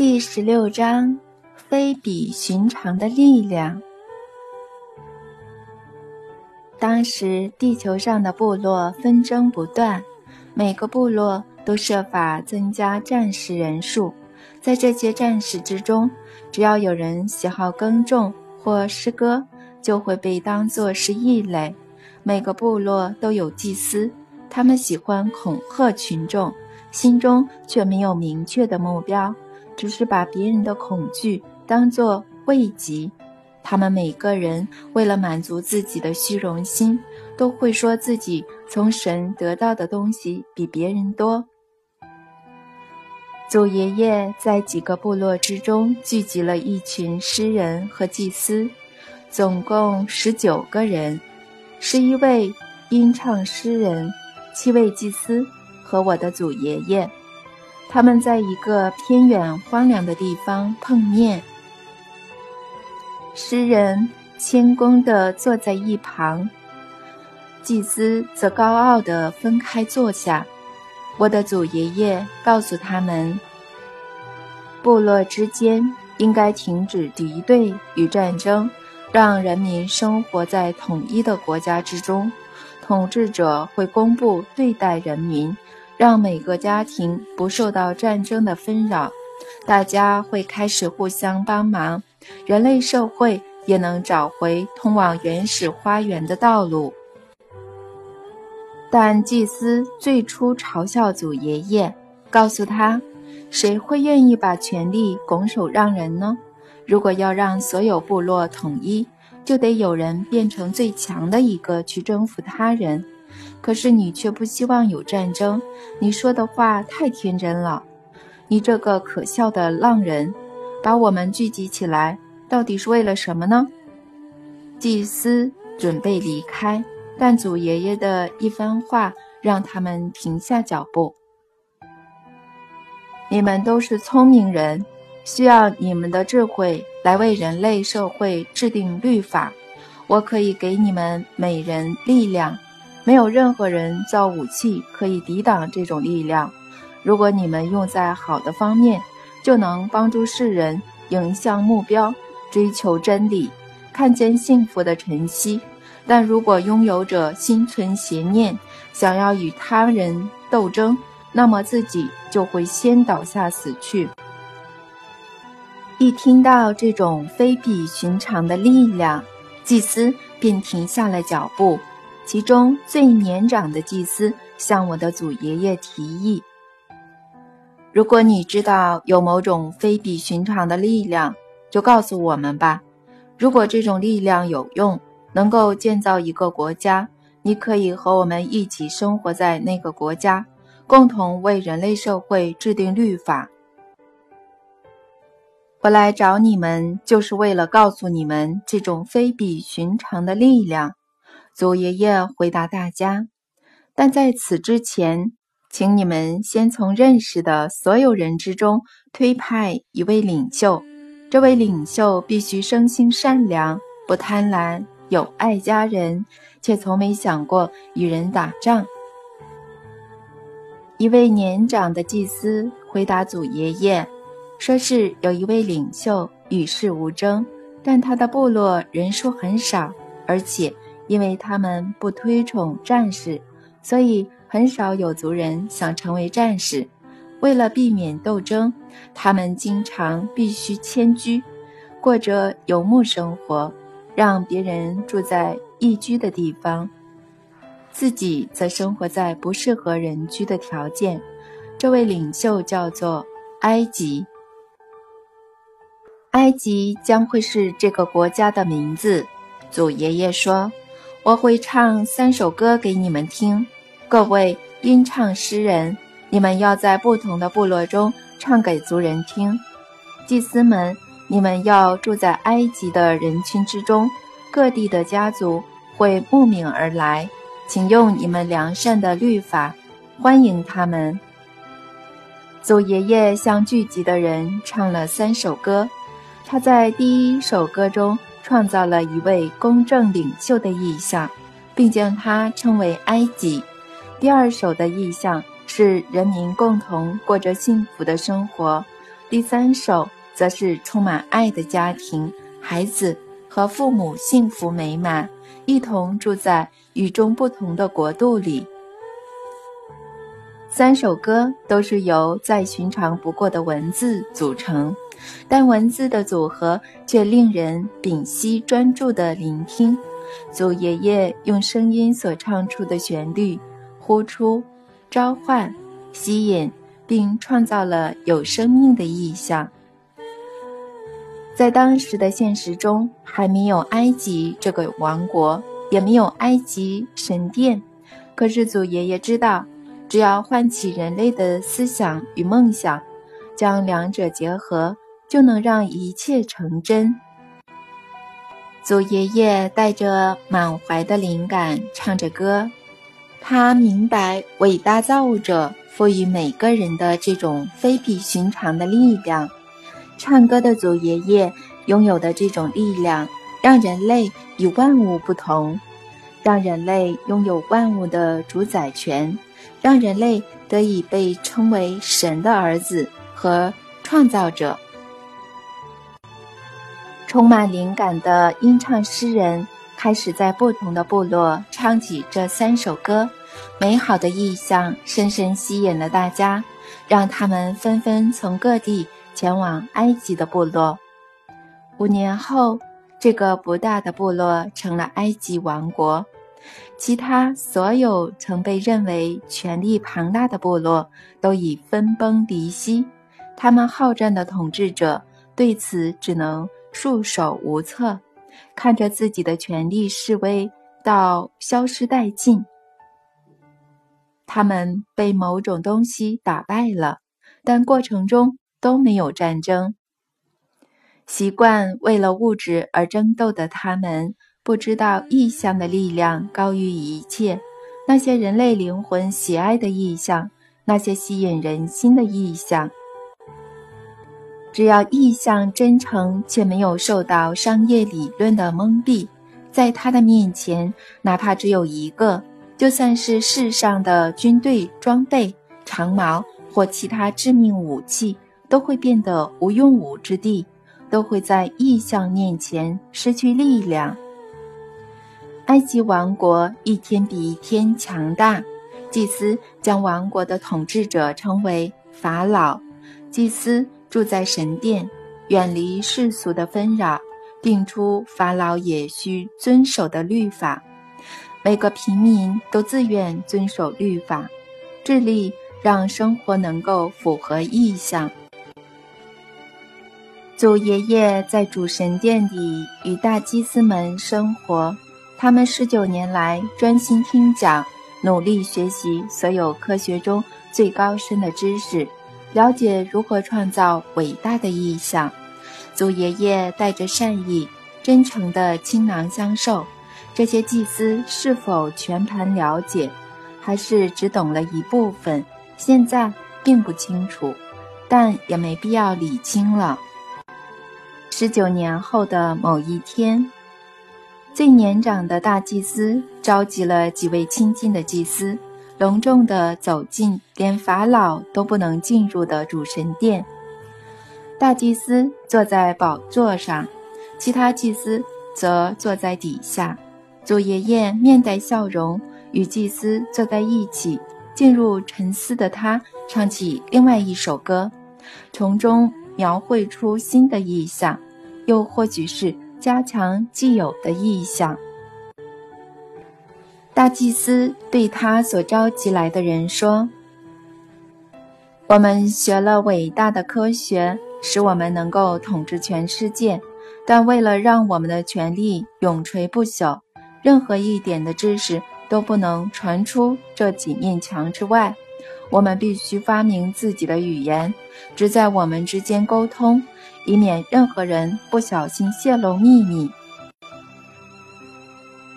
第十六章：非比寻常的力量。当时，地球上的部落纷争不断，每个部落都设法增加战士人数。在这些战士之中，只要有人喜好耕种或诗歌，就会被当作是异类。每个部落都有祭司，他们喜欢恐吓群众，心中却没有明确的目标。只是把别人的恐惧当作慰藉，他们每个人为了满足自己的虚荣心，都会说自己从神得到的东西比别人多。祖爷爷在几个部落之中聚集了一群诗人和祭司，总共十九个人，十一位吟唱诗人，七位祭司和我的祖爷爷。他们在一个偏远荒凉的地方碰面。诗人谦恭地坐在一旁，祭司则高傲地分开坐下。我的祖爷爷告诉他们，部落之间应该停止敌对与战争，让人民生活在统一的国家之中。统治者会公布对待人民。让每个家庭不受到战争的纷扰，大家会开始互相帮忙，人类社会也能找回通往原始花园的道路。但祭司最初嘲笑祖爷爷，告诉他：“谁会愿意把权力拱手让人呢？如果要让所有部落统一，就得有人变成最强的一个去征服他人。”可是你却不希望有战争，你说的话太天真了。你这个可笑的浪人，把我们聚集起来，到底是为了什么呢？祭司准备离开，但祖爷爷的一番话让他们停下脚步。你们都是聪明人，需要你们的智慧来为人类社会制定律法。我可以给你们每人力量。没有任何人造武器可以抵挡这种力量。如果你们用在好的方面，就能帮助世人迎向目标，追求真理，看见幸福的晨曦。但如果拥有者心存邪念，想要与他人斗争，那么自己就会先倒下死去。一听到这种非比寻常的力量，祭司便停下了脚步。其中最年长的祭司向我的祖爷爷提议：“如果你知道有某种非比寻常的力量，就告诉我们吧。如果这种力量有用，能够建造一个国家，你可以和我们一起生活在那个国家，共同为人类社会制定律法。我来找你们，就是为了告诉你们这种非比寻常的力量。”祖爷爷回答大家：“但在此之前，请你们先从认识的所有人之中推派一位领袖。这位领袖必须生性善良，不贪婪，有爱家人，且从没想过与人打仗。”一位年长的祭司回答祖爷爷：“说是有一位领袖与世无争，但他的部落人数很少，而且……”因为他们不推崇战士，所以很少有族人想成为战士。为了避免斗争，他们经常必须迁居，过着游牧生活，让别人住在宜居的地方，自己则生活在不适合人居的条件。这位领袖叫做埃及。埃及将会是这个国家的名字。祖爷爷说。我会唱三首歌给你们听，各位吟唱诗人，你们要在不同的部落中唱给族人听。祭司们，你们要住在埃及的人群之中，各地的家族会慕名而来，请用你们良善的律法欢迎他们。祖爷爷向聚集的人唱了三首歌，他在第一首歌中。创造了一位公正领袖的意象，并将他称为埃及。第二首的意象是人民共同过着幸福的生活，第三首则是充满爱的家庭，孩子和父母幸福美满，一同住在与众不同的国度里。三首歌都是由再寻常不过的文字组成，但文字的组合却令人屏息专注地聆听。祖爷爷用声音所唱出的旋律，呼出、召唤、吸引，并创造了有生命的意象。在当时的现实中，还没有埃及这个王国，也没有埃及神殿。可是祖爷爷知道。只要唤起人类的思想与梦想，将两者结合，就能让一切成真。祖爷爷带着满怀的灵感唱着歌，他明白伟大造物者赋予每个人的这种非比寻常的力量。唱歌的祖爷爷拥有的这种力量，让人类与万物不同，让人类拥有万物的主宰权。让人类得以被称为神的儿子和创造者。充满灵感的吟唱诗人开始在不同的部落唱起这三首歌，美好的意象深深吸引了大家，让他们纷纷从各地前往埃及的部落。五年后，这个不大的部落成了埃及王国。其他所有曾被认为权力庞大的部落都已分崩离析，他们好战的统治者对此只能束手无策，看着自己的权力示威到消失殆尽。他们被某种东西打败了，但过程中都没有战争。习惯为了物质而争斗的他们。不知道意象的力量高于一切，那些人类灵魂喜爱的意象，那些吸引人心的意象。只要意象真诚却没有受到商业理论的蒙蔽，在他的面前，哪怕只有一个，就算是世上的军队装备、长矛或其他致命武器，都会变得无用武之地，都会在意象面前失去力量。埃及王国一天比一天强大，祭司将王国的统治者称为法老。祭司住在神殿，远离世俗的纷扰，定出法老也需遵守的律法。每个平民都自愿遵守律法，致力让生活能够符合意向。祖爷爷在主神殿里与大祭司们生活。他们十九年来专心听讲，努力学习所有科学中最高深的知识，了解如何创造伟大的意象。祖爷爷带着善意、真诚的倾囊相授。这些祭司是否全盘了解，还是只懂了一部分？现在并不清楚，但也没必要理清了。十九年后的某一天。最年长的大祭司召集了几位亲近的祭司，隆重地走进连法老都不能进入的主神殿。大祭司坐在宝座上，其他祭司则坐在底下。祖爷爷面带笑容，与祭司坐在一起。进入沉思的他，唱起另外一首歌，从中描绘出新的意象，又或许是。加强既有的意象。大祭司对他所召集来的人说：“我们学了伟大的科学，使我们能够统治全世界。但为了让我们的权力永垂不朽，任何一点的知识都不能传出这几面墙之外。我们必须发明自己的语言，只在我们之间沟通。”以免任何人不小心泄露秘密。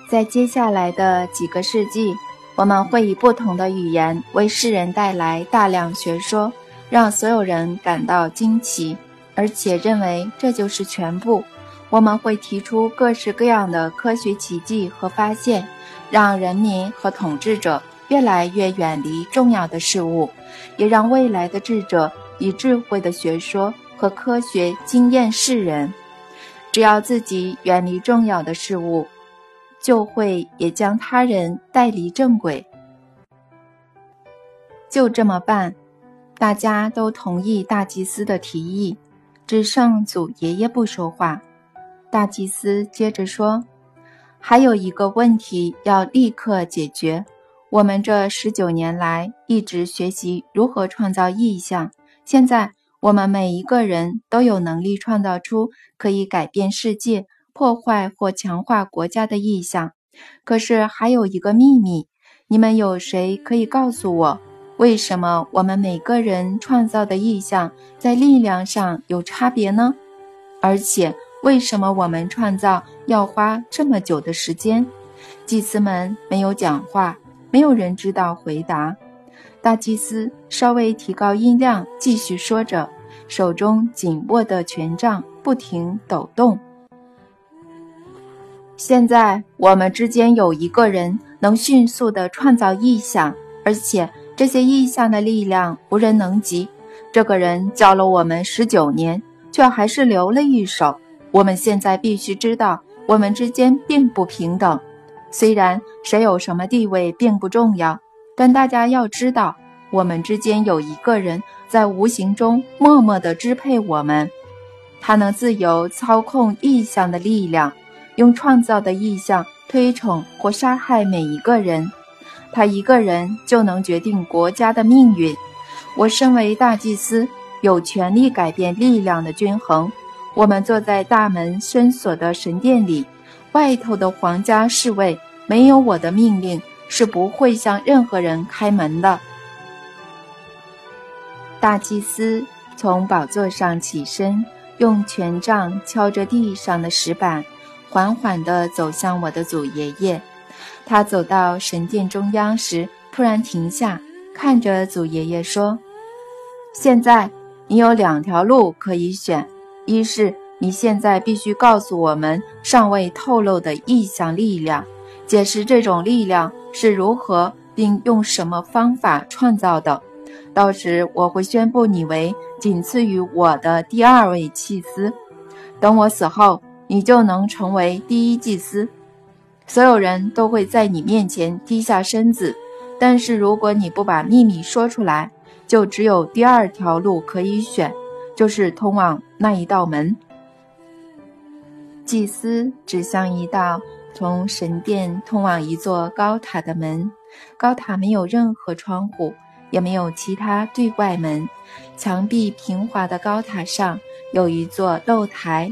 在接下来的几个世纪，我们会以不同的语言为世人带来大量学说，让所有人感到惊奇，而且认为这就是全部。我们会提出各式各样的科学奇迹和发现，让人民和统治者越来越远离重要的事物，也让未来的智者以智慧的学说。和科学经验世人。只要自己远离重要的事物，就会也将他人带离正轨。就这么办，大家都同意大祭司的提议，只剩祖爷爷不说话。大祭司接着说：“还有一个问题要立刻解决。我们这十九年来一直学习如何创造意象，现在我们每一个人都有能力创造出可以改变世界、破坏或强化国家的意象。可是还有一个秘密，你们有谁可以告诉我？”为什么我们每个人创造的意象在力量上有差别呢？而且为什么我们创造要花这么久的时间？祭司们没有讲话，没有人知道回答。大祭司稍微提高音量，继续说着，手中紧握的权杖不停抖动。现在我们之间有一个人能迅速地创造意象，而且。这些意象的力量无人能及。这个人教了我们十九年，却还是留了一手。我们现在必须知道，我们之间并不平等。虽然谁有什么地位并不重要，但大家要知道，我们之间有一个人在无形中默默地支配我们。他能自由操控意象的力量，用创造的意象推崇或杀害每一个人。他一个人就能决定国家的命运。我身为大祭司，有权利改变力量的均衡。我们坐在大门深锁的神殿里，外头的皇家侍卫没有我的命令是不会向任何人开门的。大祭司从宝座上起身，用权杖敲着地上的石板，缓缓地走向我的祖爷爷。他走到神殿中央时，突然停下，看着祖爷爷说：“现在你有两条路可以选，一是你现在必须告诉我们尚未透露的意象力量，解释这种力量是如何并用什么方法创造的。到时我会宣布你为仅次于我的第二位祭司。等我死后，你就能成为第一祭司。”所有人都会在你面前低下身子，但是如果你不把秘密说出来，就只有第二条路可以选，就是通往那一道门。祭司指向一道从神殿通往一座高塔的门，高塔没有任何窗户，也没有其他对外门，墙壁平滑的高塔上有一座露台，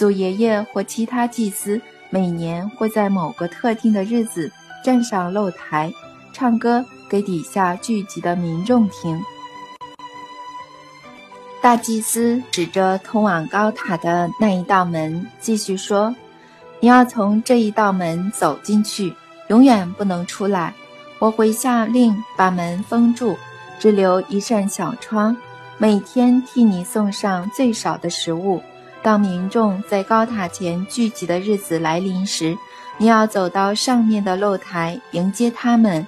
祖爷爷或其他祭司。每年会在某个特定的日子站上露台，唱歌给底下聚集的民众听。大祭司指着通往高塔的那一道门，继续说：“你要从这一道门走进去，永远不能出来。我会下令把门封住，只留一扇小窗，每天替你送上最少的食物。”当民众在高塔前聚集的日子来临时，你要走到上面的露台迎接他们。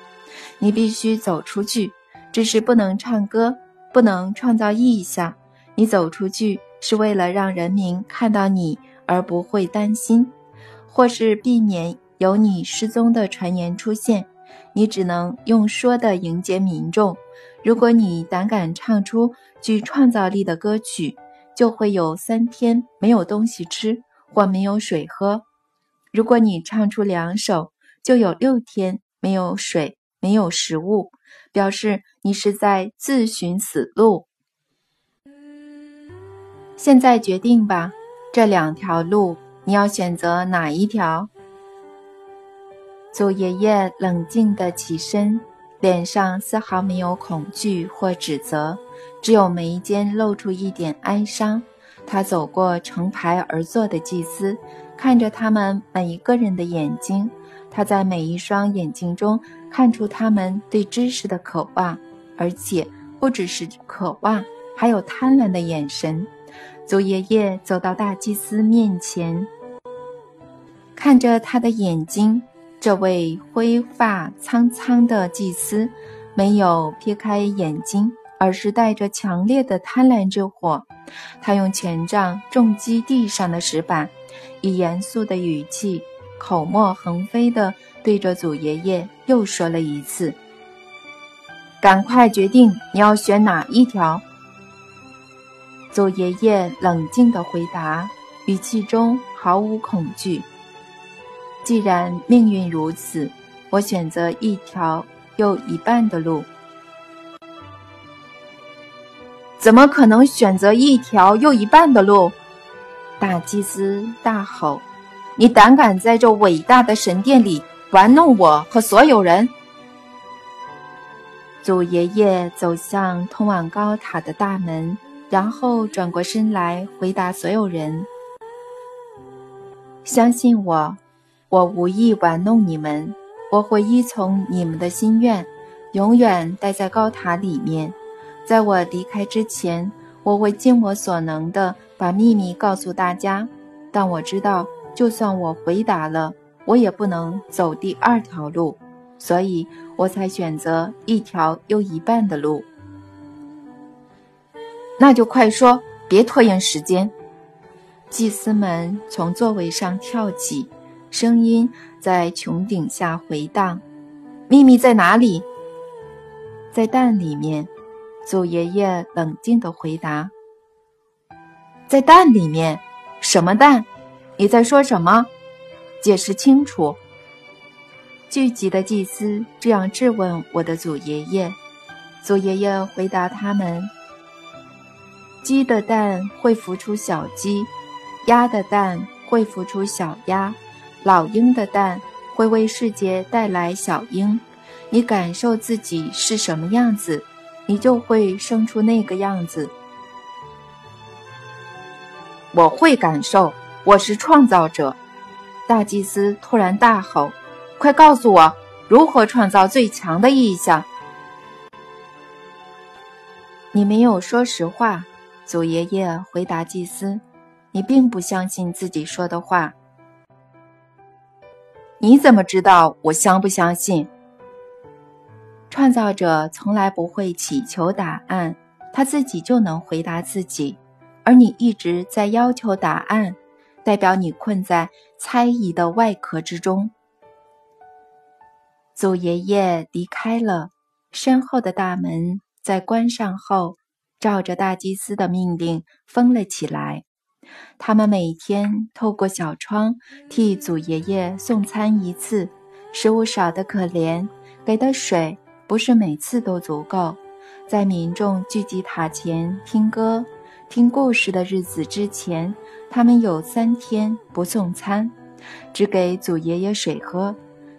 你必须走出去，只是不能唱歌，不能创造意象。你走出去是为了让人民看到你，而不会担心，或是避免有你失踪的传言出现。你只能用说的迎接民众。如果你胆敢唱出具创造力的歌曲，就会有三天没有东西吃或没有水喝。如果你唱出两首，就有六天没有水、没有食物，表示你是在自寻死路。现在决定吧，这两条路你要选择哪一条？祖爷爷冷静地起身，脸上丝毫没有恐惧或指责。只有眉间露出一点哀伤。他走过成排而坐的祭司，看着他们每一个人的眼睛。他在每一双眼睛中看出他们对知识的渴望，而且不只是渴望，还有贪婪的眼神。祖爷爷走到大祭司面前，看着他的眼睛。这位灰发苍苍的祭司没有撇开眼睛。而是带着强烈的贪婪之火。他用权杖重击地上的石板，以严肃的语气，口沫横飞地对着祖爷爷又说了一次：“赶快决定你要选哪一条。”祖爷爷冷静地回答，语气中毫无恐惧：“既然命运如此，我选择一条又一半的路。”怎么可能选择一条又一半的路？大祭司大吼：“你胆敢在这伟大的神殿里玩弄我和所有人！”祖爷爷走向通往高塔的大门，然后转过身来回答所有人：“相信我，我无意玩弄你们，我会依从你们的心愿，永远待在高塔里面。”在我离开之前，我会尽我所能的把秘密告诉大家。但我知道，就算我回答了，我也不能走第二条路，所以我才选择一条又一半的路。那就快说，别拖延时间。祭司们从座位上跳起，声音在穹顶下回荡：“秘密在哪里？在蛋里面。”祖爷爷冷静地回答：“在蛋里面，什么蛋？你在说什么？解释清楚。”聚集的祭司这样质问我的祖爷爷。祖爷爷回答他们：“鸡的蛋会孵出小鸡，鸭的蛋会孵出小鸭，老鹰的蛋会为世界带来小鹰。你感受自己是什么样子？”你就会生出那个样子。我会感受，我是创造者。大祭司突然大吼：“快告诉我，如何创造最强的意象？”你没有说实话，祖爷爷回答祭司：“你并不相信自己说的话。”你怎么知道我相不相信？创造者从来不会祈求答案，他自己就能回答自己。而你一直在要求答案，代表你困在猜疑的外壳之中。祖爷爷离开了，身后的大门在关上后，照着大祭司的命令封了起来。他们每天透过小窗替祖爷爷送餐一次，食物少得可怜，给的水。不是每次都足够。在民众聚集塔前听歌、听故事的日子之前，他们有三天不送餐，只给祖爷爷水喝。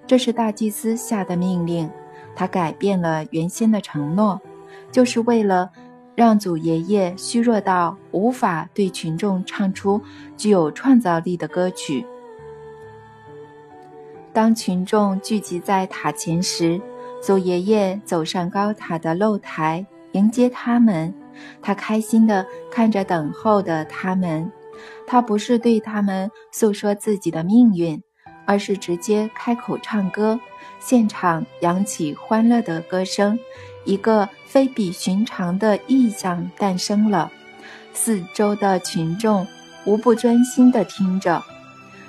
这是大祭司下的命令。他改变了原先的承诺，就是为了让祖爷爷虚弱到无法对群众唱出具有创造力的歌曲。当群众聚集在塔前时，祖爷爷走上高塔的露台迎接他们，他开心地看着等候的他们。他不是对他们诉说自己的命运，而是直接开口唱歌，现场扬起欢乐的歌声。一个非比寻常的意象诞生了，四周的群众无不专心地听着。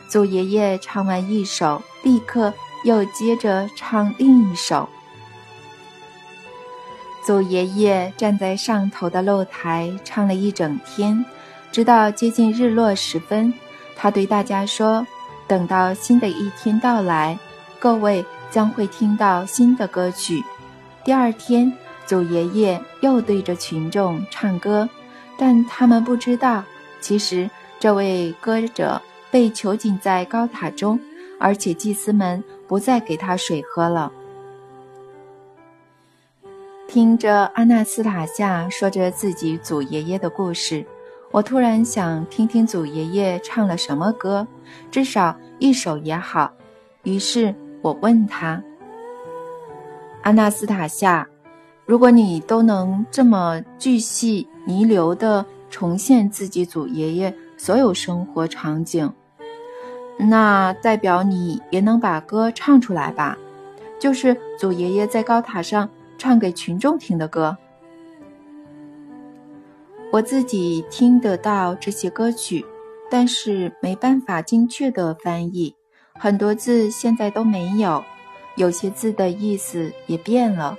祖爷爷唱完一首，立刻又接着唱另一首。祖爷爷站在上头的露台唱了一整天，直到接近日落时分，他对大家说：“等到新的一天到来，各位将会听到新的歌曲。”第二天，祖爷爷又对着群众唱歌，但他们不知道，其实这位歌者被囚禁在高塔中，而且祭司们不再给他水喝了。听着阿纳斯塔夏说着自己祖爷爷的故事，我突然想听听祖爷爷唱了什么歌，至少一首也好。于是我问他：“阿纳斯塔夏，如果你都能这么巨细弥留地重现自己祖爷爷所有生活场景，那代表你也能把歌唱出来吧？就是祖爷爷在高塔上。”唱给群众听的歌。我自己听得到这些歌曲，但是没办法精确的翻译，很多字现在都没有，有些字的意思也变了。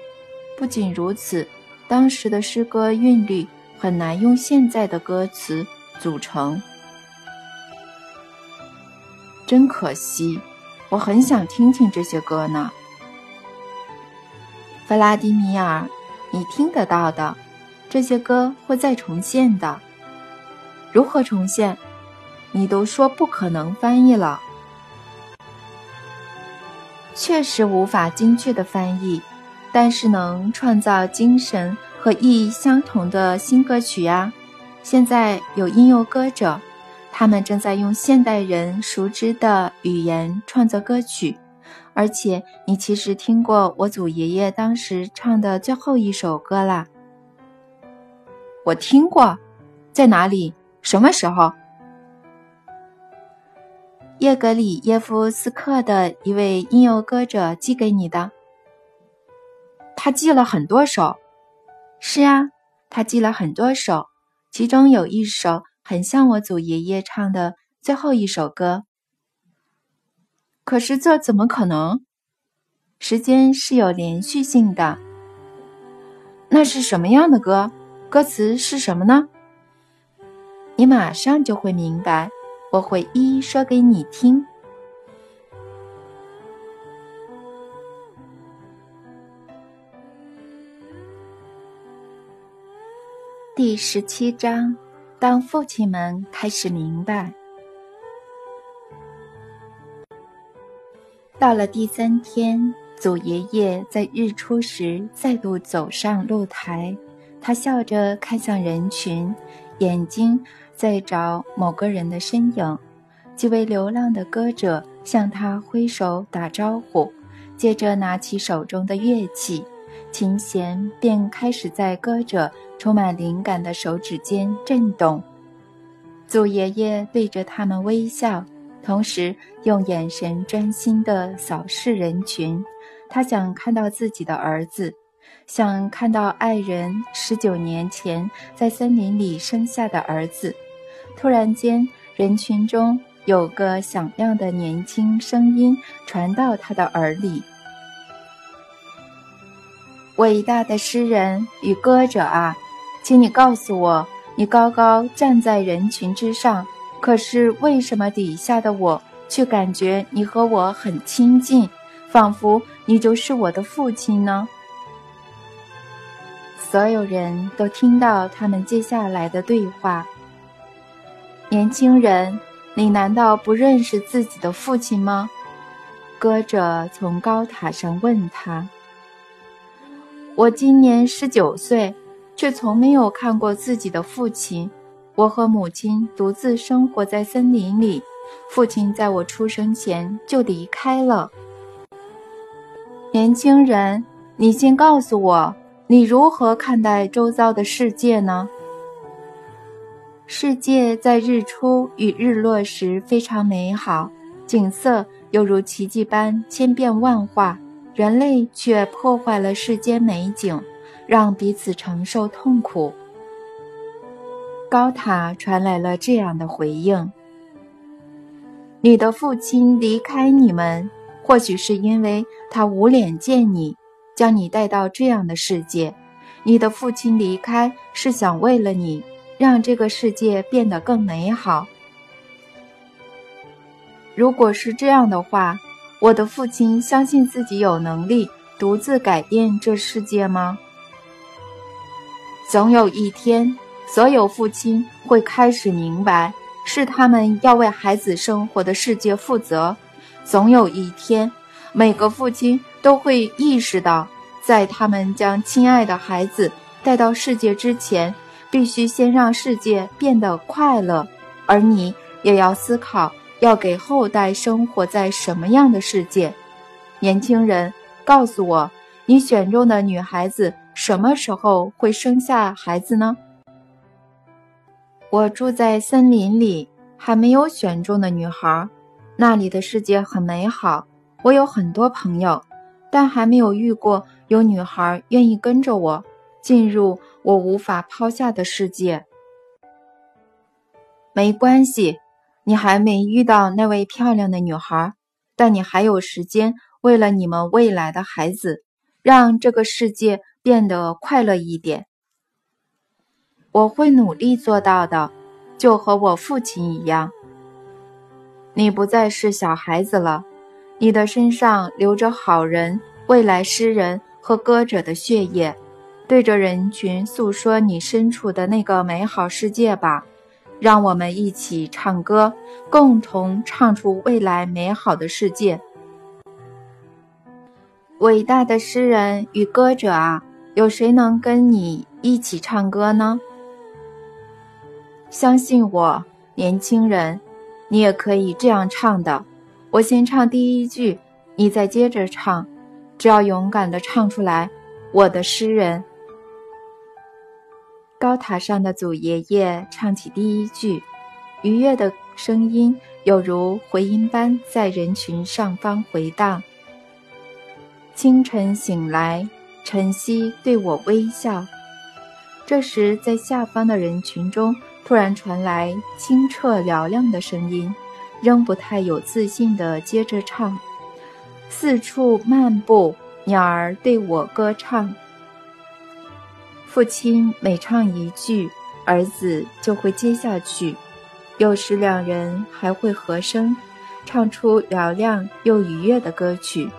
不仅如此，当时的诗歌韵律很难用现在的歌词组成，真可惜。我很想听听这些歌呢，弗拉迪米尔，你听得到的，这些歌会再重现的。如何重现？你都说不可能翻译了，确实无法精确的翻译。但是能创造精神和意义相同的新歌曲呀！现在有音乐歌者，他们正在用现代人熟知的语言创作歌曲。而且你其实听过我祖爷爷当时唱的最后一首歌啦。我听过，在哪里？什么时候？叶格里耶夫斯克的一位音乐歌者寄给你的。他记了很多首，是啊，他记了很多首，其中有一首很像我祖爷爷唱的最后一首歌。可是这怎么可能？时间是有连续性的。那是什么样的歌？歌词是什么呢？你马上就会明白，我会一一说给你听。第十七章，当父亲们开始明白。到了第三天，祖爷爷在日出时再度走上露台，他笑着看向人群，眼睛在找某个人的身影。几位流浪的歌者向他挥手打招呼，接着拿起手中的乐器，琴弦便开始在歌者。充满灵感的手指间震动，祖爷爷对着他们微笑，同时用眼神专心地扫视人群。他想看到自己的儿子，想看到爱人十九年前在森林里生下的儿子。突然间，人群中有个响亮的年轻声音传到他的耳里：“伟大的诗人与歌者啊！”请你告诉我，你高高站在人群之上，可是为什么底下的我却感觉你和我很亲近，仿佛你就是我的父亲呢？所有人都听到他们接下来的对话。年轻人，你难道不认识自己的父亲吗？歌者从高塔上问他。我今年十九岁。却从没有看过自己的父亲。我和母亲独自生活在森林里，父亲在我出生前就离开了。年轻人，你先告诉我，你如何看待周遭的世界呢？世界在日出与日落时非常美好，景色犹如奇迹般千变万化，人类却破坏了世间美景。让彼此承受痛苦。高塔传来了这样的回应：“你的父亲离开你们，或许是因为他无脸见你，将你带到这样的世界。你的父亲离开是想为了你，让这个世界变得更美好。如果是这样的话，我的父亲相信自己有能力独自改变这世界吗？”总有一天，所有父亲会开始明白，是他们要为孩子生活的世界负责。总有一天，每个父亲都会意识到，在他们将亲爱的孩子带到世界之前，必须先让世界变得快乐。而你也要思考，要给后代生活在什么样的世界。年轻人，告诉我，你选中的女孩子。什么时候会生下孩子呢？我住在森林里，还没有选中的女孩。那里的世界很美好，我有很多朋友，但还没有遇过有女孩愿意跟着我进入我无法抛下的世界。没关系，你还没遇到那位漂亮的女孩，但你还有时间，为了你们未来的孩子，让这个世界变得快乐一点。我会努力做到的，就和我父亲一样。你不再是小孩子了，你的身上流着好人、未来诗人和歌者的血液。对着人群诉说你身处的那个美好世界吧，让我们一起唱歌，共同唱出未来美好的世界。伟大的诗人与歌者啊，有谁能跟你一起唱歌呢？相信我，年轻人，你也可以这样唱的。我先唱第一句，你再接着唱，只要勇敢地唱出来，我的诗人。高塔上的祖爷爷唱起第一句，愉悦的声音有如回音般在人群上方回荡。清晨醒来，晨曦对我微笑。这时，在下方的人群中突然传来清澈嘹亮的声音，仍不太有自信地接着唱：“四处漫步，鸟儿对我歌唱。”父亲每唱一句，儿子就会接下去。有时两人还会和声，唱出嘹亮又愉悦的歌曲。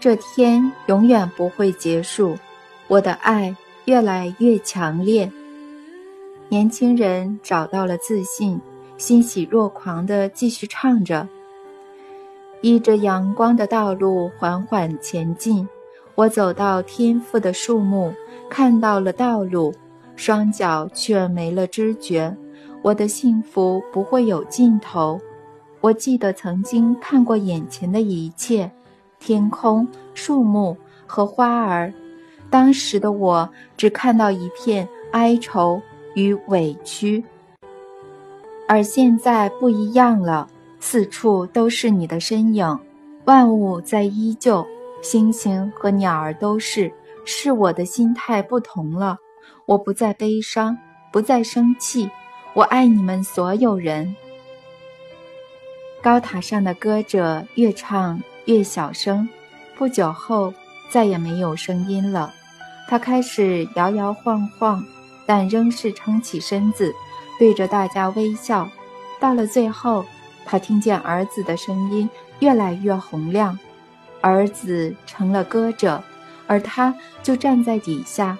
这天永远不会结束，我的爱越来越强烈。年轻人找到了自信，欣喜若狂地继续唱着。依着阳光的道路缓缓前进。我走到天赋的树木，看到了道路，双脚却没了知觉。我的幸福不会有尽头。我记得曾经看过眼前的一切：天空、树木和花儿。当时的我只看到一片哀愁与委屈，而现在不一样了，四处都是你的身影，万物在依旧。星星和鸟儿都是，是我的心态不同了。我不再悲伤，不再生气。我爱你们所有人。高塔上的歌者越唱越小声，不久后再也没有声音了。他开始摇摇晃晃，但仍是撑起身子，对着大家微笑。到了最后，他听见儿子的声音越来越洪亮。儿子成了歌者，而他就站在底下。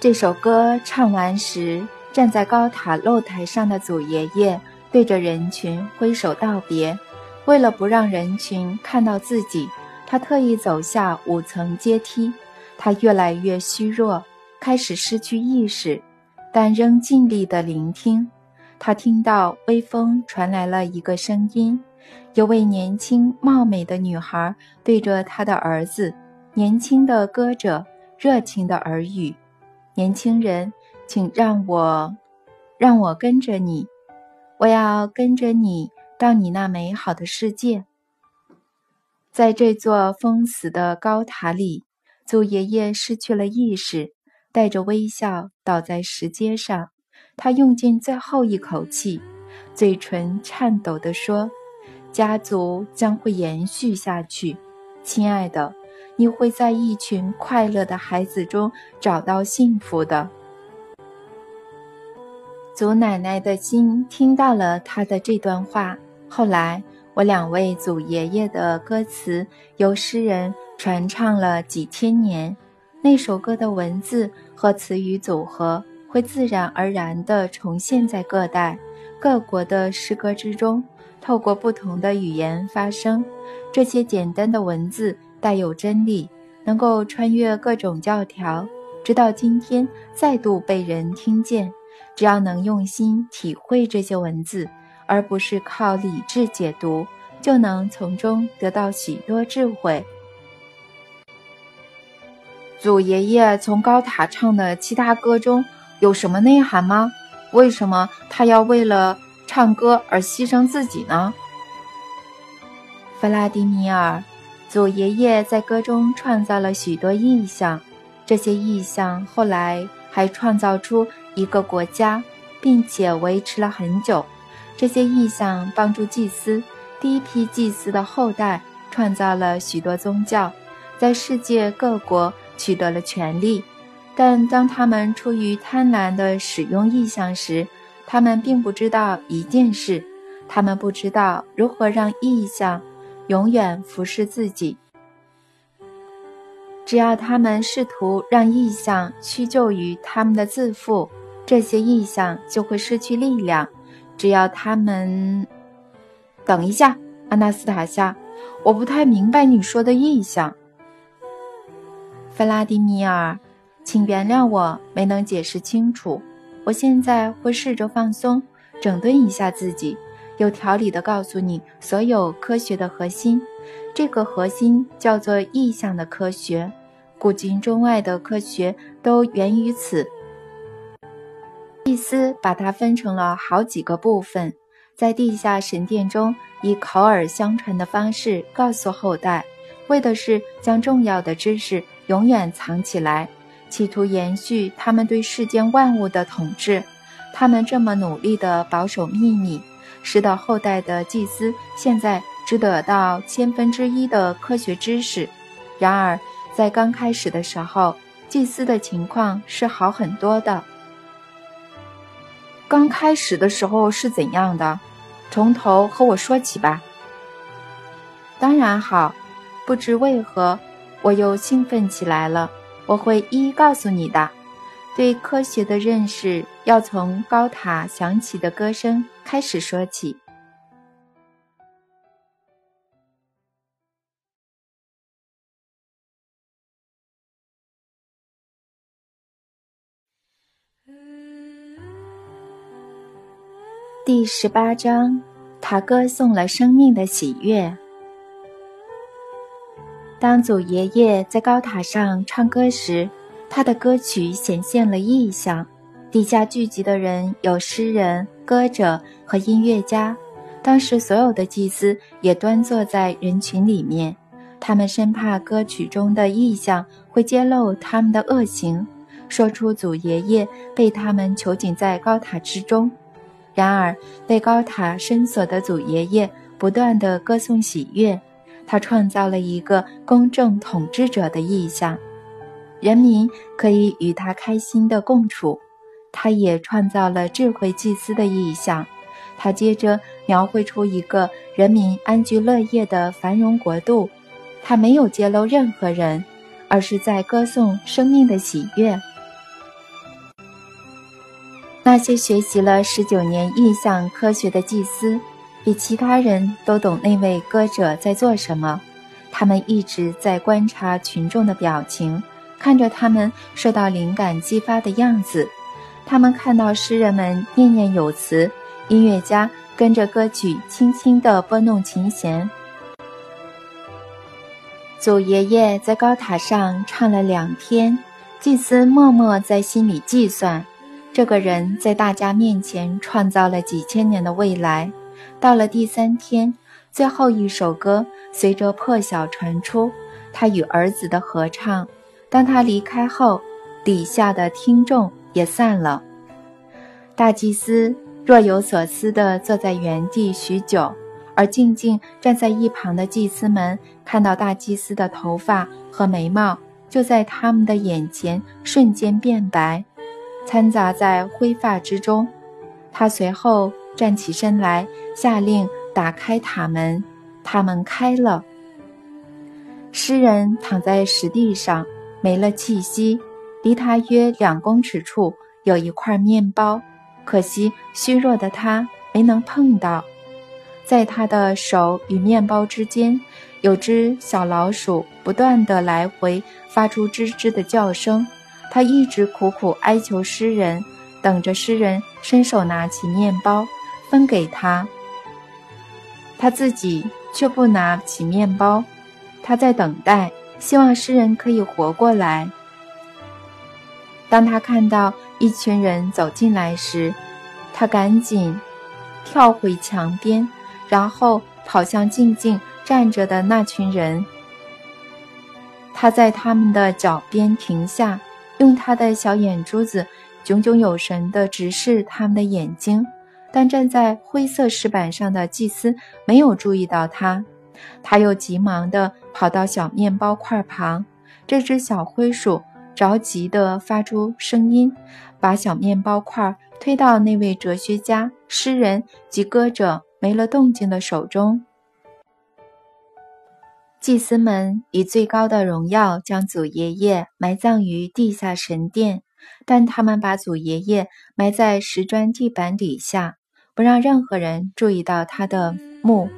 这首歌唱完时，站在高塔露台上的祖爷爷对着人群挥手道别。为了不让人群看到自己，他特意走下五层阶梯。他越来越虚弱，开始失去意识，但仍尽力地聆听。他听到微风传来了一个声音。有位年轻貌美的女孩对着他的儿子，年轻的歌者热情的耳语：“年轻人，请让我，让我跟着你，我要跟着你到你那美好的世界。”在这座封死的高塔里，祖爷爷失去了意识，带着微笑倒在石阶上。他用尽最后一口气，嘴唇颤抖地说。家族将会延续下去，亲爱的，你会在一群快乐的孩子中找到幸福的。祖奶奶的心听到了他的这段话。后来，我两位祖爷爷的歌词由诗人传唱了几千年，那首歌的文字和词语组合会自然而然地重现在各代、各国的诗歌之中。透过不同的语言发声，这些简单的文字带有真理，能够穿越各种教条，直到今天再度被人听见。只要能用心体会这些文字，而不是靠理智解读，就能从中得到许多智慧。祖爷爷从高塔唱的其他歌中有什么内涵吗？为什么他要为了？唱歌而牺牲自己呢？弗拉迪米尔，祖爷爷在歌中创造了许多意象，这些意象后来还创造出一个国家，并且维持了很久。这些意象帮助祭司，第一批祭司的后代创造了许多宗教，在世界各国取得了权力。但当他们出于贪婪的使用意象时，他们并不知道一件事：他们不知道如何让意象永远服侍自己。只要他们试图让意象屈就于他们的自负，这些意象就会失去力量。只要他们……等一下，阿纳斯塔夏，我不太明白你说的意象。弗拉迪米尔，请原谅我没能解释清楚。我现在会试着放松，整顿一下自己，有条理地告诉你所有科学的核心。这个核心叫做意象的科学，古今中外的科学都源于此。祭司把它分成了好几个部分，在地下神殿中以口耳相传的方式告诉后代，为的是将重要的知识永远藏起来，企图延续他们对世间万物的统治。他们这么努力地保守秘密，使得后代的祭司现在。只得到千分之一的科学知识。然而，在刚开始的时候，祭司的情况是好很多的。刚开始的时候是怎样的？从头和我说起吧。当然好。不知为何，我又兴奋起来了。我会一一告诉你的。对科学的认识要从高塔响起的歌声开始说起。第十八章，他歌颂了生命的喜悦。当祖爷爷在高塔上唱歌时，他的歌曲显现了意象。底下聚集的人有诗人、歌者和音乐家。当时所有的祭司也端坐在人群里面，他们生怕歌曲中的意象会揭露他们的恶行，说出祖爷爷被他们囚禁在高塔之中。然而，被高塔深锁的祖爷爷不断地歌颂喜悦，他创造了一个公正统治者的意象，人民可以与他开心的共处。他也创造了智慧祭司的意象，他接着描绘出一个人民安居乐业的繁荣国度。他没有揭露任何人，而是在歌颂生命的喜悦。那些学习了十九年意象科学的祭司，比其他人都懂那位歌者在做什么。他们一直在观察群众的表情，看着他们受到灵感激发的样子。他们看到诗人们念念有词，音乐家跟着歌曲轻轻地拨弄琴弦。祖爷爷在高塔上唱了两天，祭司默默在心里计算。这个人在大家面前创造了几千年的未来。到了第三天，最后一首歌随着破晓传出，他与儿子的合唱。当他离开后，底下的听众也散了。大祭司若有所思地坐在原地许久，而静静站在一旁的祭司们看到大祭司的头发和眉毛就在他们的眼前瞬间变白。掺杂在灰发之中，他随后站起身来，下令打开塔门。塔门开了。诗人躺在石地上，没了气息。离他约两公尺处有一块面包，可惜虚弱的他没能碰到。在他的手与面包之间，有只小老鼠不断地来回发出吱吱的叫声。他一直苦苦哀求诗人，等着诗人伸手拿起面包分给他。他自己却不拿起面包，他在等待，希望诗人可以活过来。当他看到一群人走进来时，他赶紧跳回墙边，然后跑向静静站着的那群人。他在他们的脚边停下。用他的小眼珠子炯炯有神地直视他们的眼睛，但站在灰色石板上的祭司没有注意到他。他又急忙地跑到小面包块旁，这只小灰鼠着急地发出声音，把小面包块推到那位哲学家、诗人及歌者没了动静的手中。祭司们以最高的荣耀将祖爷爷埋葬于地下神殿，但他们把祖爷爷埋在石砖地板底下，不让任何人注意到他的墓。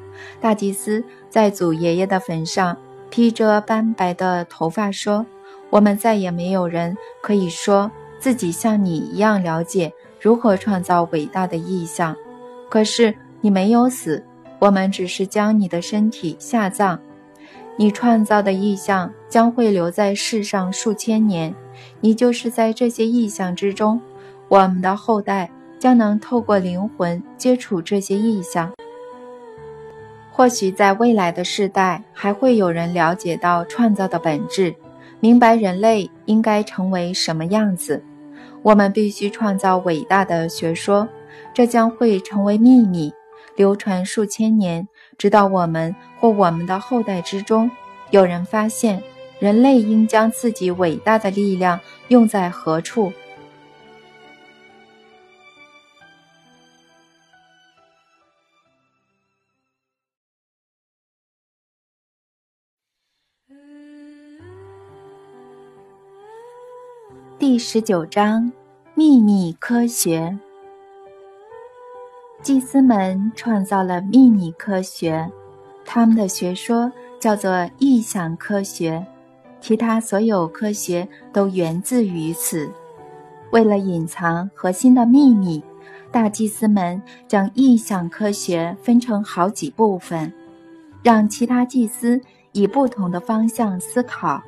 大祭司在祖爷爷的坟上披着斑白的头发说：“我们再也没有人可以说自己像你一样了解如何创造伟大的意象。可是你没有死，我们只是将你的身体下葬。”你创造的意象将会留在世上数千年，你就是在这些意象之中，我们的后代将能透过灵魂接触这些意象。或许在未来的世代，还会有人了解到创造的本质，明白人类应该成为什么样子。我们必须创造伟大的学说，这将会成为秘密，流传数千年。直到我们或我们的后代之中有人发现，人类应将自己伟大的力量用在何处。第十九章：秘密科学。祭司们创造了秘密科学，他们的学说叫做意象科学，其他所有科学都源自于此。为了隐藏核心的秘密，大祭司们将意象科学分成好几部分，让其他祭司以不同的方向思考，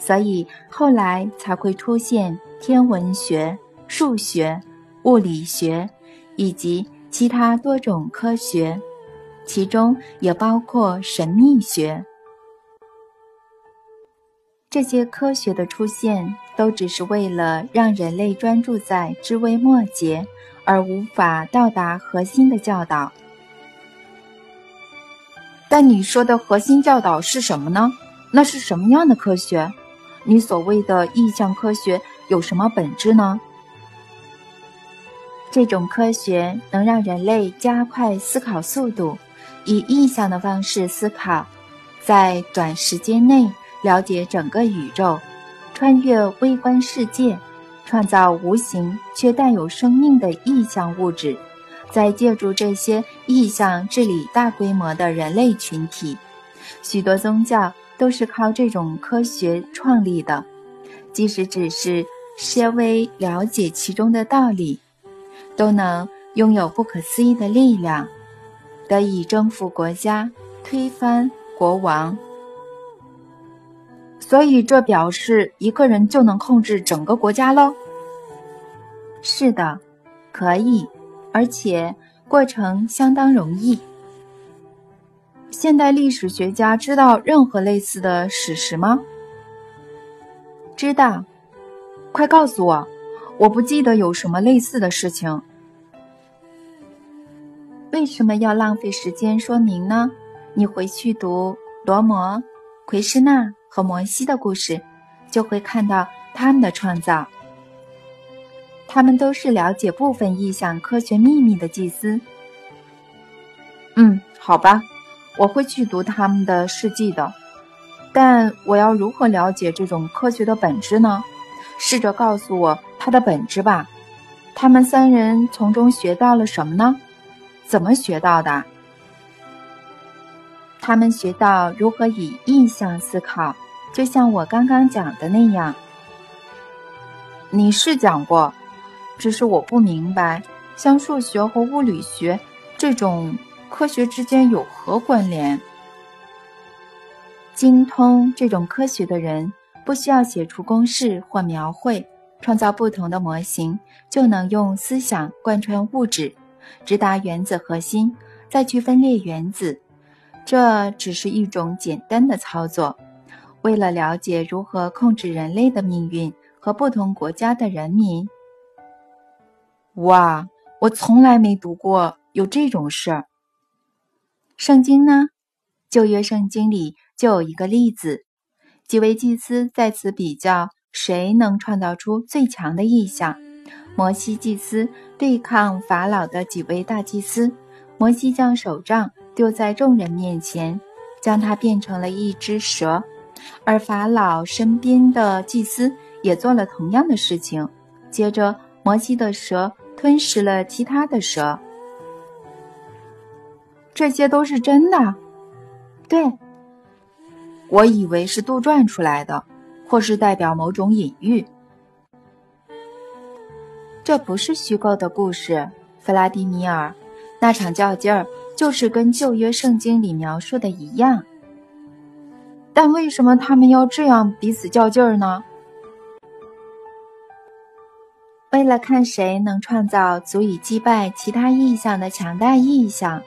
所以后来才会出现天文学、数学、物理学以及。其他多种科学，其中也包括神秘学。这些科学的出现，都只是为了让人类专注在枝微末节，而无法到达核心的教导。但你说的核心教导是什么呢？那是什么样的科学？你所谓的意象科学有什么本质呢？这种科学能让人类加快思考速度，以意象的方式思考，在短时间内了解整个宇宙，穿越微观世界，创造无形却带有生命的意象物质，再借助这些意象治理大规模的人类群体。许多宗教都是靠这种科学创立的，即使只是稍微了解其中的道理。都能拥有不可思议的力量，得以征服国家，推翻国王。所以，这表示一个人就能控制整个国家喽？是的，可以，而且过程相当容易。现代历史学家知道任何类似的史实吗？知道，快告诉我，我不记得有什么类似的事情。为什么要浪费时间说明呢？你回去读罗摩、奎师那和摩西的故事，就会看到他们的创造。他们都是了解部分意象科学秘密的祭司。嗯，好吧，我会去读他们的事迹的。但我要如何了解这种科学的本质呢？试着告诉我它的本质吧。他们三人从中学到了什么呢？怎么学到的？他们学到如何以意象思考，就像我刚刚讲的那样。你是讲过，只是我不明白，像数学和物理学这种科学之间有何关联？精通这种科学的人，不需要写出公式或描绘，创造不同的模型，就能用思想贯穿物质。直达原子核心，再去分裂原子，这只是一种简单的操作。为了了解如何控制人类的命运和不同国家的人民，哇，我从来没读过有这种事儿。圣经呢？旧约圣经里就有一个例子，几位祭司在此比较谁能创造出最强的意象。摩西祭司对抗法老的几位大祭司，摩西将手杖丢在众人面前，将它变成了一只蛇，而法老身边的祭司也做了同样的事情。接着，摩西的蛇吞食了其他的蛇。这些都是真的？对，我以为是杜撰出来的，或是代表某种隐喻。这不是虚构的故事，弗拉迪米尔。那场较劲儿就是跟旧约圣经里描述的一样。但为什么他们要这样彼此较劲儿呢？为了看谁能创造足以击败其他意象的强大意象，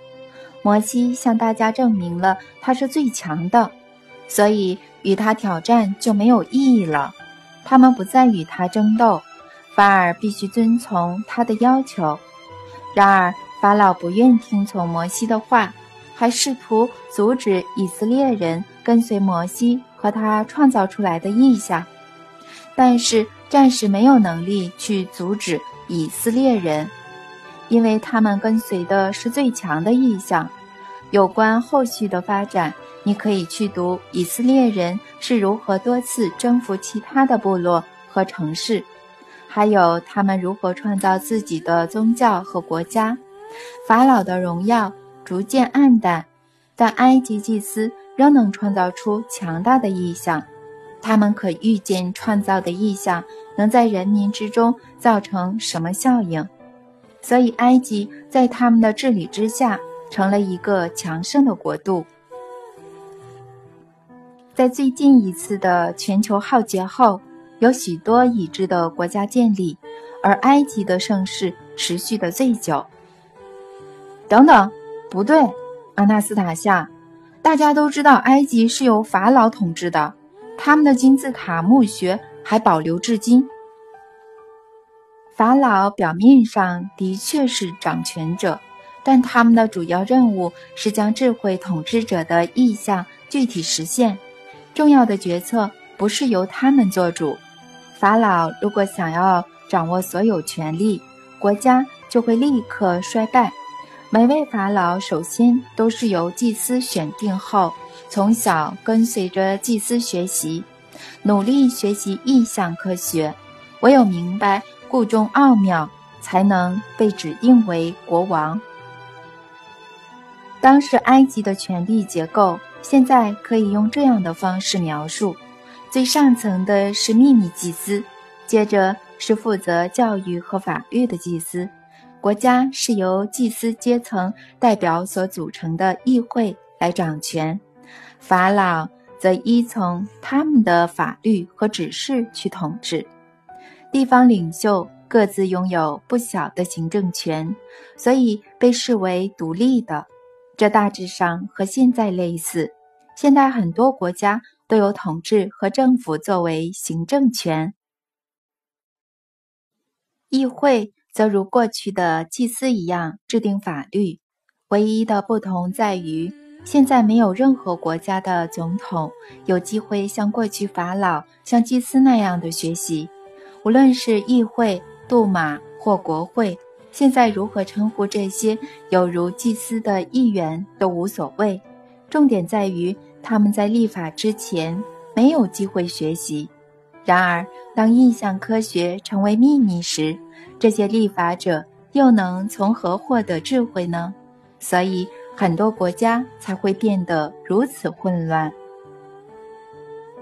摩西向大家证明了他是最强的，所以与他挑战就没有意义了。他们不再与他争斗。反而必须遵从他的要求。然而法老不愿听从摩西的话，还试图阻止以色列人跟随摩西和他创造出来的意象，但是暂时没有能力去阻止以色列人，因为他们跟随的是最强的意象。有关后续的发展，你可以去读以色列人是如何多次征服其他的部落和城市。还有他们如何创造自己的宗教和国家？法老的荣耀逐渐暗淡，但埃及祭司仍能创造出强大的意象。他们可预见创造的意象能在人民之中造成什么效应，所以埃及在他们的治理之下成了一个强盛的国度。在最近一次的全球浩劫后。有许多已知的国家建立，而埃及的盛世持续的最久。等等，不对，阿纳斯塔夏，大家都知道埃及是由法老统治的，他们的金字塔墓穴还保留至今。法老表面上的确是掌权者，但他们的主要任务是将智慧统治者的意向具体实现，重要的决策不是由他们做主。法老如果想要掌握所有权力，国家就会立刻衰败。每位法老首先都是由祭司选定后，从小跟随着祭司学习，努力学习意向科学。唯有明白故中奥妙，才能被指定为国王。当时埃及的权力结构，现在可以用这样的方式描述。最上层的是秘密祭司，接着是负责教育和法律的祭司。国家是由祭司阶层代表所组成的议会来掌权，法老则依从他们的法律和指示去统治。地方领袖各自拥有不小的行政权，所以被视为独立的。这大致上和现在类似。现在很多国家。都有统治和政府作为行政权，议会则如过去的祭司一样制定法律。唯一的不同在于，现在没有任何国家的总统有机会像过去法老、像祭司那样的学习。无论是议会、杜马或国会，现在如何称呼这些有如祭司的议员都无所谓。重点在于。他们在立法之前没有机会学习，然而当印象科学成为秘密时，这些立法者又能从何获得智慧呢？所以很多国家才会变得如此混乱。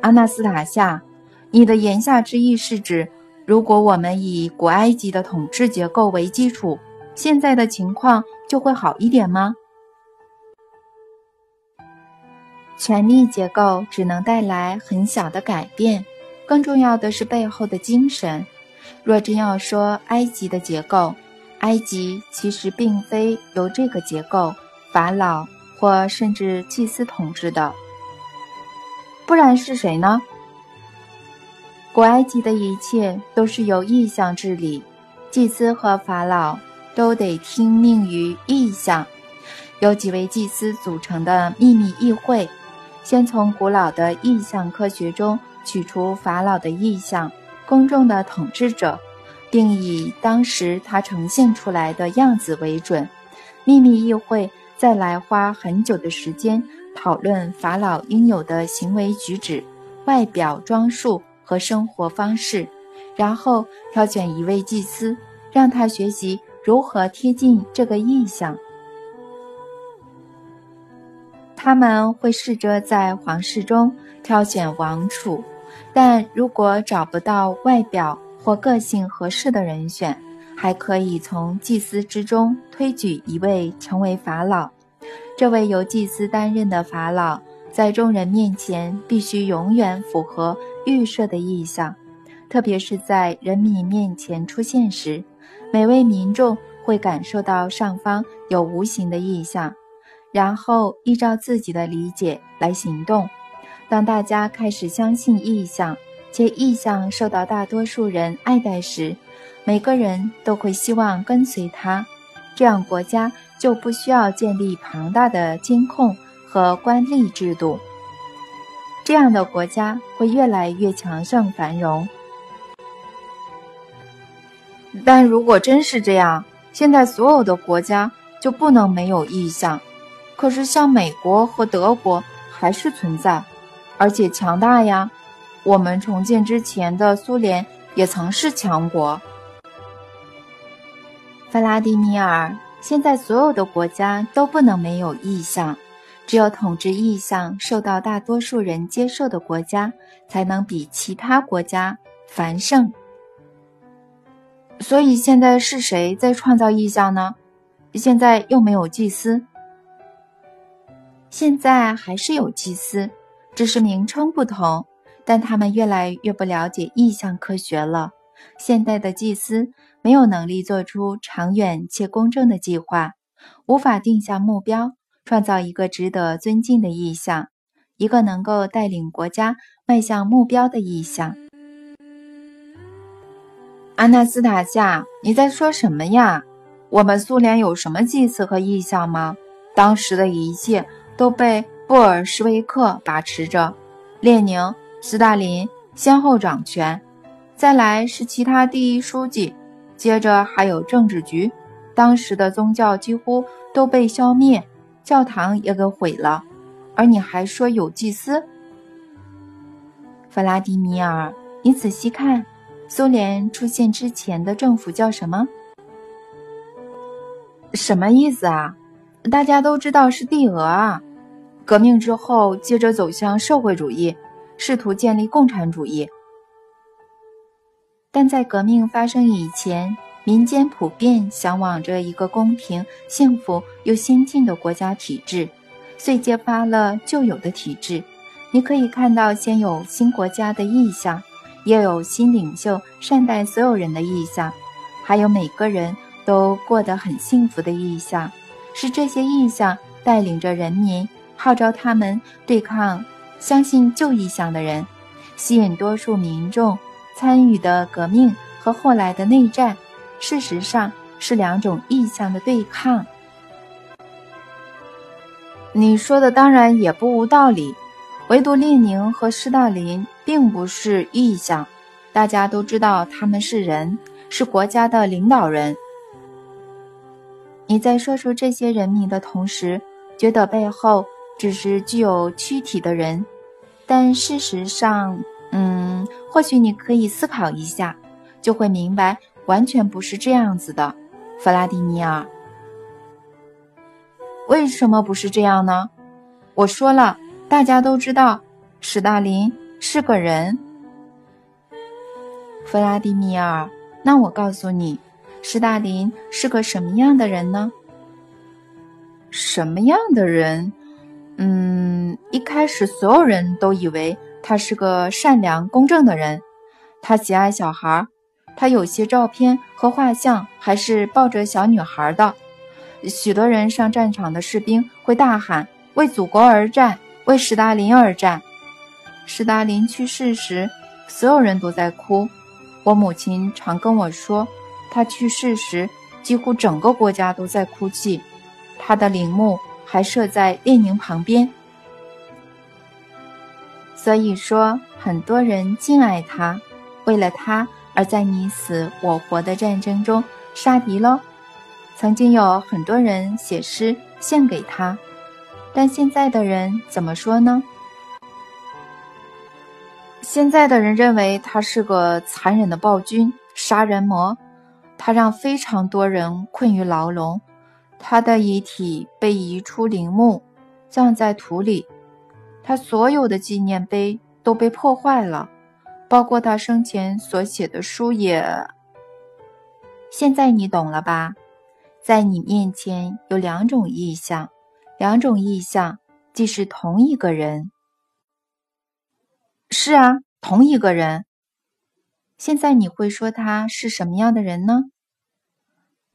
阿纳斯塔夏，你的言下之意是指，如果我们以古埃及的统治结构为基础，现在的情况就会好一点吗？权力结构只能带来很小的改变，更重要的是背后的精神。若真要说埃及的结构，埃及其实并非由这个结构——法老或甚至祭司统治的，不然是谁呢？古埃及的一切都是由意象治理，祭司和法老都得听命于意象。由几位祭司组成的秘密议会，先从古老的意象科学中取出法老的意象、公众的统治者，并以当时他呈现出来的样子为准。秘密议会再来花很久的时间讨论法老应有的行为举止、外表装束和生活方式，然后挑选一位祭司，让他学习如何贴近这个意象。他们会试着在皇室中挑选王储，但如果找不到外表或个性合适的人选，还可以从祭司之中推举一位成为法老。这位由祭司担任的法老，在众人面前必须永远符合预设的意象，特别是在人民面前出现时，每位民众会感受到上方有无形的意象。然后依照自己的理解来行动。当大家开始相信意象，且意象受到大多数人爱戴时，每个人都会希望跟随他。这样国家就不需要建立庞大的监控和官吏制度。这样的国家会越来越强盛繁荣。但如果真是这样，现在所有的国家就不能没有意向。可是，像美国和德国还是存在，而且强大呀。我们重建之前的苏联也曾是强国。弗拉迪米尔，现在所有的国家都不能没有意向，只有统治意向受到大多数人接受的国家，才能比其他国家繁盛。所以，现在是谁在创造意象呢？现在又没有祭司。现在还是有祭司，只是名称不同。但他们越来越不了解意象科学了。现代的祭司没有能力做出长远且公正的计划，无法定下目标，创造一个值得尊敬的意象，一个能够带领国家迈向目标的意象。安娜斯塔夏，你在说什么呀？我们苏联有什么祭祀和意象吗？当时的一切。都被布尔什维克把持着，列宁、斯大林先后掌权，再来是其他第一书记，接着还有政治局。当时的宗教几乎都被消灭，教堂也给毁了。而你还说有祭司？弗拉迪米尔，你仔细看，苏联出现之前的政府叫什么？什么意思啊？大家都知道是帝俄啊。革命之后，接着走向社会主义，试图建立共产主义。但在革命发生以前，民间普遍向往着一个公平、幸福又先进的国家体制，遂揭发了旧有的体制。你可以看到，先有新国家的意向，也有新领袖善待所有人的意向，还有每个人都过得很幸福的意向。是这些意向带领着人民。号召他们对抗相信旧意向的人，吸引多数民众参与的革命和后来的内战，事实上是两种意象的对抗。你说的当然也不无道理，唯独列宁和斯大林并不是意象，大家都知道他们是人，是国家的领导人。你在说出这些人名的同时，觉得背后。只是具有躯体的人，但事实上，嗯，或许你可以思考一下，就会明白，完全不是这样子的，弗拉迪米尔。为什么不是这样呢？我说了，大家都知道，史大林是个人。弗拉迪米尔，那我告诉你，史大林是个什么样的人呢？什么样的人？嗯，一开始所有人都以为他是个善良公正的人，他喜爱小孩，他有些照片和画像还是抱着小女孩的。许多人上战场的士兵会大喊：“为祖国而战，为史达林而战。”史达林去世时，所有人都在哭。我母亲常跟我说：“他去世时，几乎整个国家都在哭泣。他的陵墓还设在列宁旁边。所以说，很多人敬爱他，为了他而在你死我活的战争中杀敌喽。曾经有很多人写诗献给他，但现在的人怎么说呢？现在的人认为他是个残忍的暴君、杀人魔，他让非常多人困于牢笼，他的遗体被移出陵墓，葬在土里。他所有的纪念碑都被破坏了，包括他生前所写的书也。现在你懂了吧？在你面前有两种意象，两种意象既是同一个人。是啊，同一个人。现在你会说他是什么样的人呢？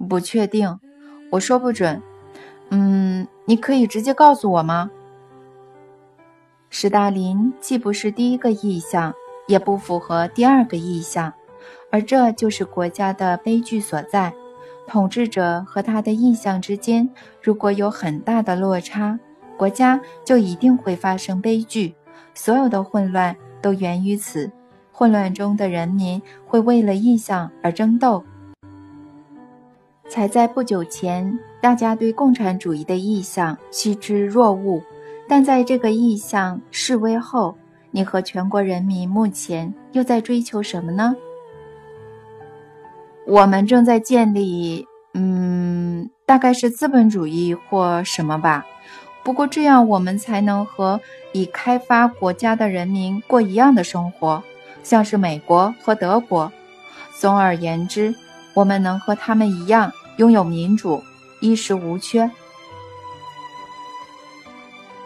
不确定，我说不准。嗯，你可以直接告诉我吗？史大林既不是第一个意象，也不符合第二个意象，而这就是国家的悲剧所在。统治者和他的意象之间，如果有很大的落差，国家就一定会发生悲剧。所有的混乱都源于此。混乱中的人民会为了意象而争斗。才在不久前，大家对共产主义的意象趋之若鹜。但在这个意向示威后，你和全国人民目前又在追求什么呢？我们正在建立，嗯，大概是资本主义或什么吧。不过这样我们才能和已开发国家的人民过一样的生活，像是美国和德国。总而言之，我们能和他们一样拥有民主，衣食无缺。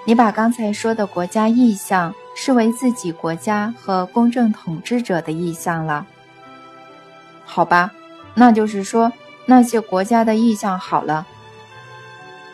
你把刚才说的国家意向视为自己国家和公正统治者的意向了，好吧？那就是说那些国家的意向好了，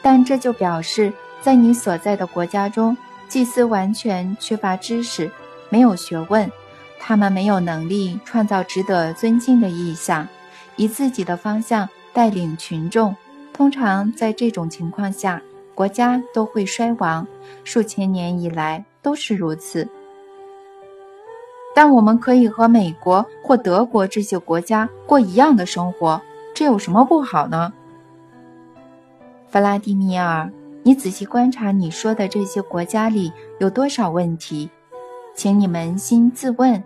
但这就表示在你所在的国家中，祭司完全缺乏知识，没有学问，他们没有能力创造值得尊敬的意向，以自己的方向带领群众。通常在这种情况下。国家都会衰亡，数千年以来都是如此。但我们可以和美国或德国这些国家过一样的生活，这有什么不好呢？弗拉迪米尔，你仔细观察你说的这些国家里有多少问题，请你扪心自问：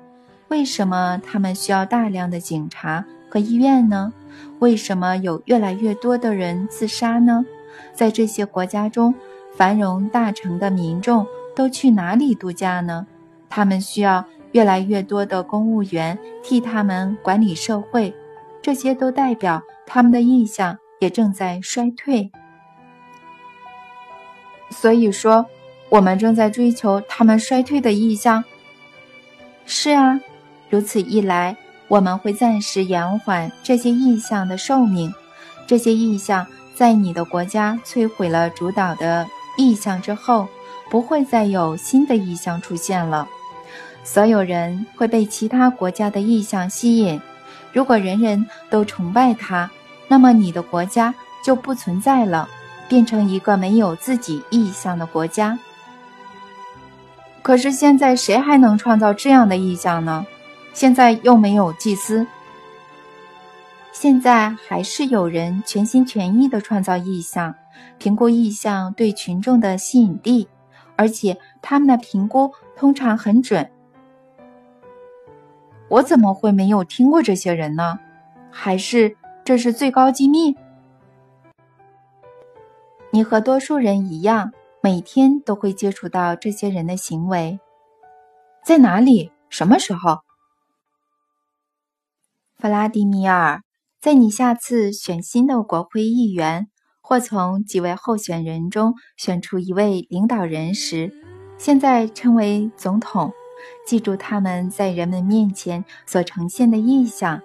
为什么他们需要大量的警察和医院呢？为什么有越来越多的人自杀呢？在这些国家中，繁荣大城的民众都去哪里度假呢？他们需要越来越多的公务员替他们管理社会，这些都代表他们的意向也正在衰退。所以说，我们正在追求他们衰退的意向。是啊，如此一来，我们会暂时延缓这些意向的寿命。这些意向。在你的国家摧毁了主导的意向之后，不会再有新的意象出现了。所有人会被其他国家的意象吸引。如果人人都崇拜他，那么你的国家就不存在了，变成一个没有自己意象的国家。可是现在谁还能创造这样的意象呢？现在又没有祭司。现在还是有人全心全意地创造意象，评估意象对群众的吸引力，而且他们的评估通常很准。我怎么会没有听过这些人呢？还是这是最高机密？你和多数人一样，每天都会接触到这些人的行为。在哪里？什么时候？弗拉迪米尔。在你下次选新的国会议员，或从几位候选人中选出一位领导人时，现在称为总统。记住他们在人们面前所呈现的意象，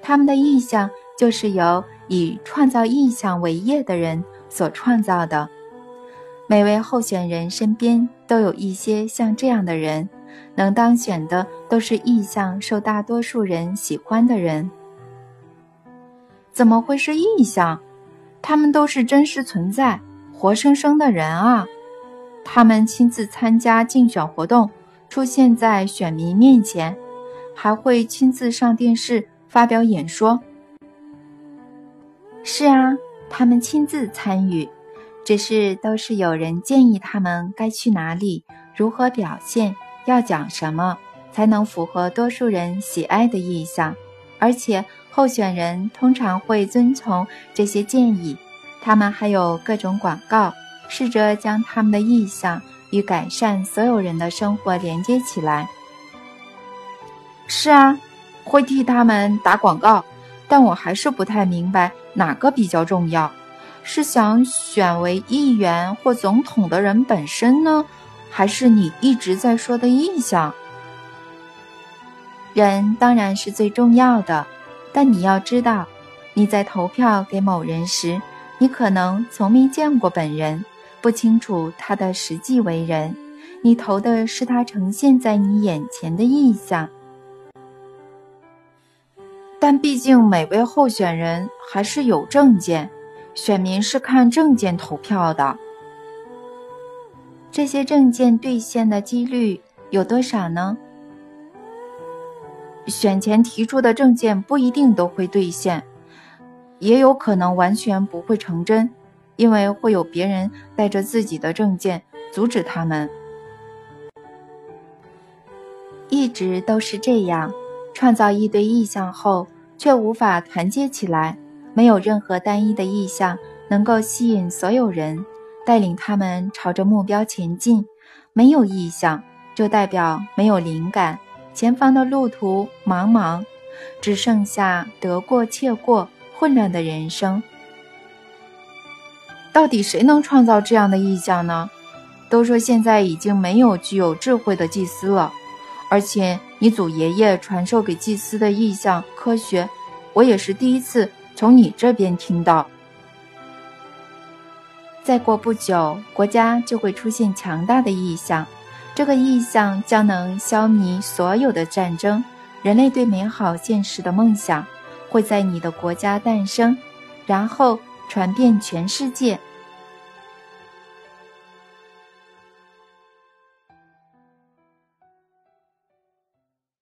他们的意象就是由以创造意象为业的人所创造的。每位候选人身边都有一些像这样的人，能当选的都是意象受大多数人喜欢的人。怎么会是意象？他们都是真实存在、活生生的人啊！他们亲自参加竞选活动，出现在选民面前，还会亲自上电视发表演说。是啊，他们亲自参与，只是都是有人建议他们该去哪里、如何表现、要讲什么，才能符合多数人喜爱的意向，而且。候选人通常会遵从这些建议，他们还有各种广告，试着将他们的意向与改善所有人的生活连接起来。是啊，会替他们打广告，但我还是不太明白哪个比较重要，是想选为议员或总统的人本身呢，还是你一直在说的意向？人当然是最重要的。但你要知道，你在投票给某人时，你可能从没见过本人，不清楚他的实际为人。你投的是他呈现在你眼前的意象。但毕竟每位候选人还是有证件，选民是看证件投票的。这些证件兑现的几率有多少呢？选前提出的证件不一定都会兑现，也有可能完全不会成真，因为会有别人带着自己的证件阻止他们。一直都是这样，创造一堆意象后，却无法团结起来，没有任何单一的意象能够吸引所有人，带领他们朝着目标前进。没有意象，就代表没有灵感。前方的路途茫茫，只剩下得过且过、混乱的人生。到底谁能创造这样的意象呢？都说现在已经没有具有智慧的祭司了，而且你祖爷爷传授给祭司的意象科学，我也是第一次从你这边听到。再过不久，国家就会出现强大的意象。这个意象将能消弭所有的战争，人类对美好现实的梦想会在你的国家诞生，然后传遍全世界。